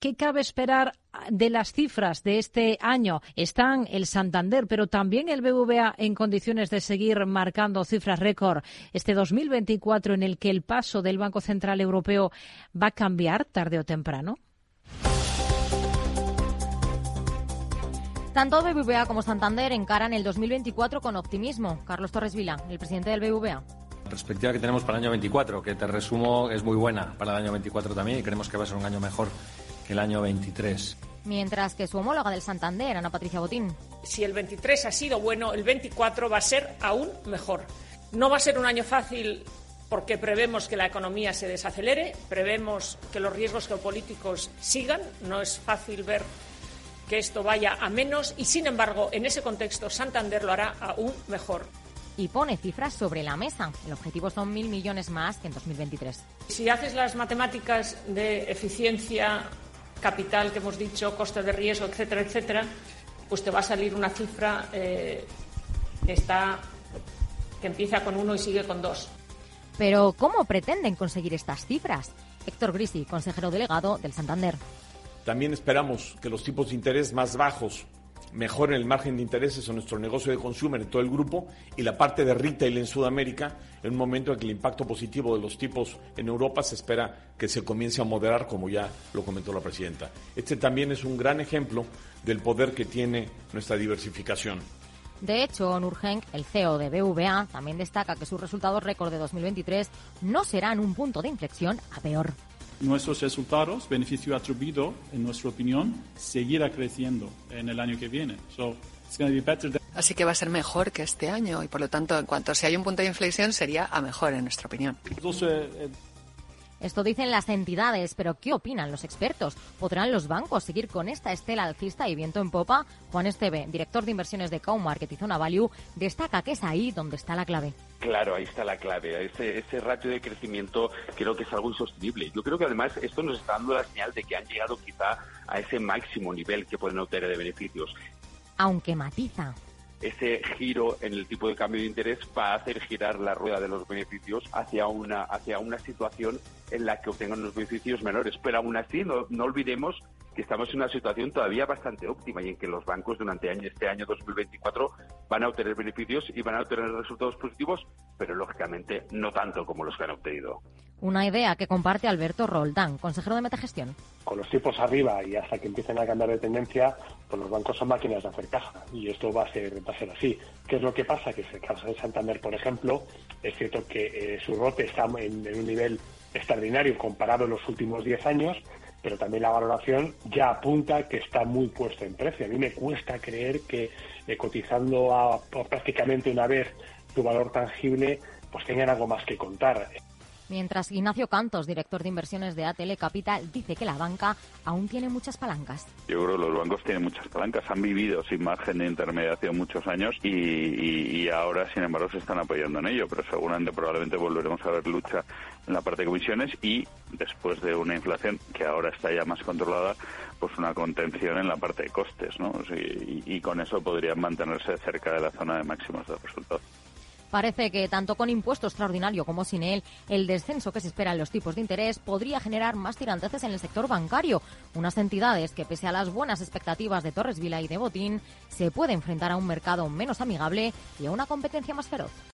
¿Qué cabe esperar de las cifras de este año? Están el Santander, pero también el BVA en condiciones de seguir marcando cifras récord este 2024 en el que el paso del Banco Central Europeo va a cambiar tarde o temprano. Tanto BBVA como Santander encaran el 2024 con optimismo. Carlos Torres Vila, el presidente del BBVA perspectiva que tenemos para el año 24, que te resumo es muy buena para el año 24 también y creemos que va a ser un año mejor el año 23. Mientras que su homóloga del Santander, Ana Patricia Botín. Si el 23 ha sido bueno, el 24 va a ser aún mejor. No va a ser un año fácil porque prevemos que la economía se desacelere, prevemos que los riesgos geopolíticos sigan. No es fácil ver que esto vaya a menos y, sin embargo, en ese contexto Santander lo hará aún mejor. Y pone cifras sobre la mesa. El objetivo son mil millones más que en 2023. Si haces las matemáticas de eficiencia capital que hemos dicho, coste de riesgo, etcétera, etcétera, pues te va a salir una cifra eh, que está que empieza con uno y sigue con dos. Pero ¿cómo pretenden conseguir estas cifras? Héctor Grisi, consejero delegado del Santander. También esperamos que los tipos de interés más bajos mejoren el margen de intereses en nuestro negocio de consumer en todo el grupo y la parte de retail en Sudamérica en un momento en que el impacto positivo de los tipos en Europa se espera que se comience a moderar, como ya lo comentó la presidenta. Este también es un gran ejemplo del poder que tiene nuestra diversificación. De hecho, Nurgenk, el CEO de BVA, también destaca que sus resultados récord de 2023 no serán un punto de inflexión a peor nuestros resultados, beneficio atribuido, en nuestra opinión, seguirá creciendo en el año que viene. Así que va a ser mejor que este año y por lo tanto, en cuanto si hay un punto de inflexión, sería a mejor en nuestra opinión. Eh, esto dicen las entidades, pero ¿qué opinan los expertos? ¿Podrán los bancos seguir con esta estela alcista y viento en popa? Juan Esteve, director de inversiones de Cow Market y Zona Value, destaca que es ahí donde está la clave. Claro, ahí está la clave. Ese, ese ratio de crecimiento creo que es algo insostenible. Yo creo que además esto nos está dando la señal de que han llegado quizá a ese máximo nivel que pueden obtener de beneficios. Aunque matiza ese giro en el tipo de cambio de interés va a hacer girar la rueda de los beneficios hacia una, hacia una situación en la que obtengan unos beneficios menores. Pero aún así, no, no olvidemos que estamos en una situación todavía bastante óptima y en que los bancos durante este año 2024 van a obtener beneficios y van a obtener resultados positivos, pero lógicamente no tanto como los que han obtenido. Una idea que comparte Alberto Roldán, consejero de Metagestión. Con los tipos arriba y hasta que empiecen a cambiar de tendencia, pues los bancos son máquinas de hacer caja y esto va a ser, a así. ¿Qué es lo que pasa? Que en el caso de Santander, por ejemplo, es cierto que eh, su rote está en, un nivel extraordinario comparado en los últimos 10 años, pero también la valoración ya apunta que está muy puesto en precio. A mí me cuesta creer que eh, cotizando a, prácticamente una vez tu valor tangible, pues tengan algo más que contar. Mientras Ignacio Cantos, director de inversiones de ATL Capital, dice que la banca aún tiene muchas palancas. Yo creo que los bancos tienen muchas palancas, han vivido sin margen de intermediación muchos años y, ahora, sin embargo, se están apoyando en ello, pero seguramente probablemente volveremos a ver lucha en la parte de comisiones y después de una inflación que ahora está ya más controlada, pues una contención en la parte de costes, ¿no? y, y con eso podrían mantenerse cerca de la zona de máximos de resultados. Parece que tanto con impuesto extraordinario como sin él, el descenso que se espera en los tipos de interés podría generar más tiranteces en el sector bancario. Unas entidades que, pese a las buenas expectativas de Torres Vila y de Botín, se puede enfrentar a un mercado menos amigable y a una competencia más feroz.